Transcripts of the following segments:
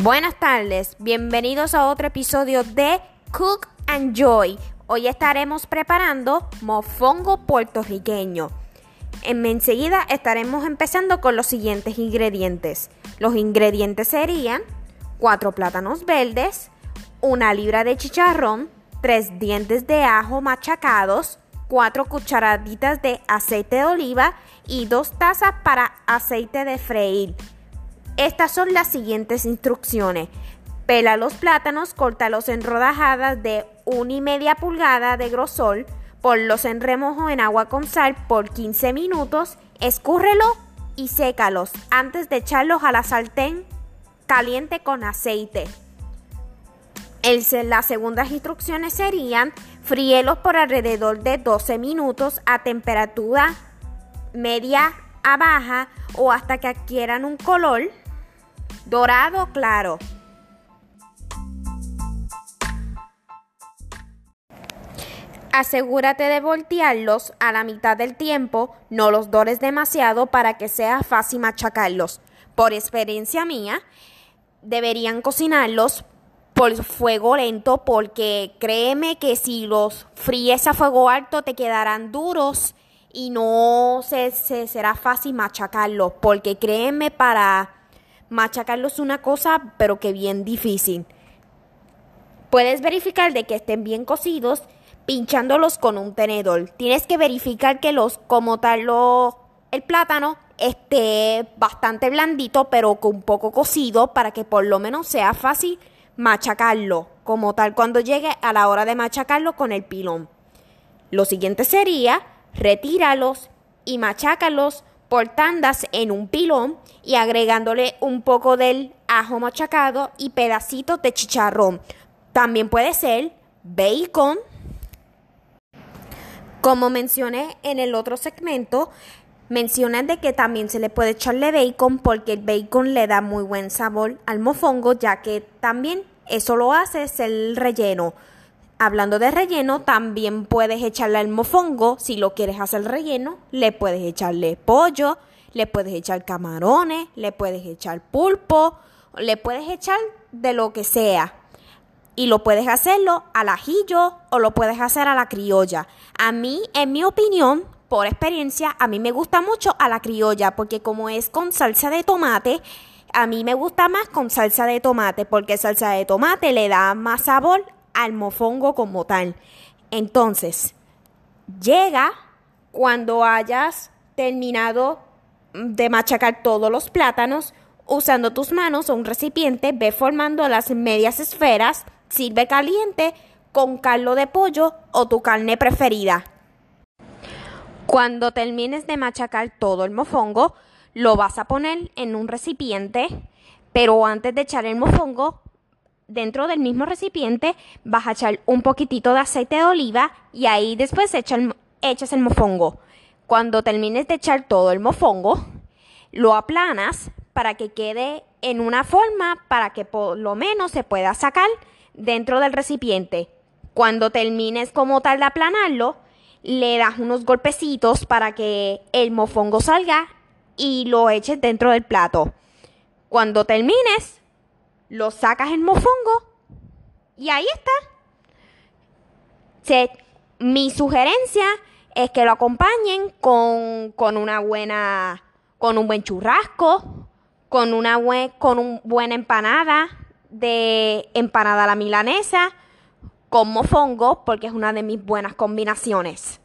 Buenas tardes, bienvenidos a otro episodio de Cook and Joy. Hoy estaremos preparando mofongo puertorriqueño. En enseguida estaremos empezando con los siguientes ingredientes. Los ingredientes serían 4 plátanos verdes, una libra de chicharrón, 3 dientes de ajo machacados, 4 cucharaditas de aceite de oliva y 2 tazas para aceite de freír. Estas son las siguientes instrucciones. Pela los plátanos, córtalos en rodajadas de 1 y media pulgada de grosor, ponlos en remojo en agua con sal por 15 minutos, escúrrelo y sécalos antes de echarlos a la sartén caliente con aceite. Las segundas instrucciones serían fríelos por alrededor de 12 minutos a temperatura media a baja o hasta que adquieran un color dorado claro. Asegúrate de voltearlos a la mitad del tiempo, no los dores demasiado para que sea fácil machacarlos. Por experiencia mía, deberían cocinarlos por fuego lento porque créeme que si los fríes a fuego alto te quedarán duros y no se, se será fácil machacarlos porque créeme para machacarlos una cosa, pero que bien difícil. Puedes verificar de que estén bien cocidos pinchándolos con un tenedor. Tienes que verificar que los, como tal, el plátano esté bastante blandito, pero con un poco cocido para que por lo menos sea fácil machacarlo, como tal cuando llegue a la hora de machacarlo con el pilón. Lo siguiente sería retíralos y machácalos por tandas en un pilón y agregándole un poco del ajo machacado y pedacitos de chicharrón. También puede ser bacon. Como mencioné en el otro segmento, mencionan de que también se le puede echarle bacon porque el bacon le da muy buen sabor al mofongo, ya que también eso lo hace es el relleno. Hablando de relleno, también puedes echarle al mofongo, si lo quieres hacer relleno, le puedes echarle pollo, le puedes echar camarones, le puedes echar pulpo, le puedes echar de lo que sea. Y lo puedes hacerlo al ajillo o lo puedes hacer a la criolla. A mí, en mi opinión, por experiencia, a mí me gusta mucho a la criolla porque como es con salsa de tomate, a mí me gusta más con salsa de tomate porque salsa de tomate le da más sabor al mofongo como tal. Entonces, llega cuando hayas terminado de machacar todos los plátanos, usando tus manos o un recipiente, ve formando las medias esferas, sirve caliente con caldo de pollo o tu carne preferida. Cuando termines de machacar todo el mofongo, lo vas a poner en un recipiente, pero antes de echar el mofongo, dentro del mismo recipiente vas a echar un poquitito de aceite de oliva y ahí después echas el mofongo. Cuando termines de echar todo el mofongo, lo aplanas para que quede en una forma para que por lo menos se pueda sacar dentro del recipiente. Cuando termines como tal de aplanarlo, le das unos golpecitos para que el mofongo salga y lo eches dentro del plato. Cuando termines, lo sacas el mofongo y ahí está. mi sugerencia es que lo acompañen con, con, una buena, con un buen churrasco, con una con una buena empanada de empanada a la milanesa con mofongo porque es una de mis buenas combinaciones.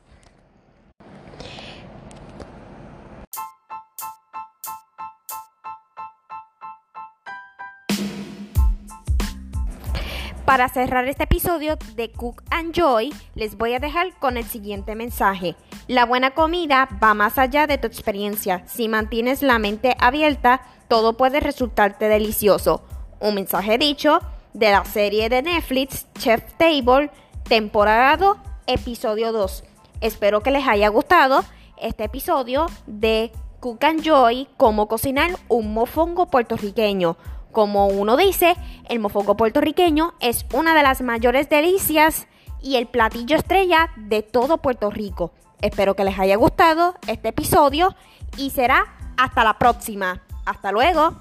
Para cerrar este episodio de Cook and Joy, les voy a dejar con el siguiente mensaje. La buena comida va más allá de tu experiencia. Si mantienes la mente abierta, todo puede resultarte delicioso. Un mensaje dicho de la serie de Netflix Chef Table, temporada 2, episodio 2. Espero que les haya gustado este episodio de Cook and Joy, cómo cocinar un mofongo puertorriqueño. Como uno dice, el mofongo puertorriqueño es una de las mayores delicias y el platillo estrella de todo Puerto Rico. Espero que les haya gustado este episodio y será hasta la próxima. Hasta luego.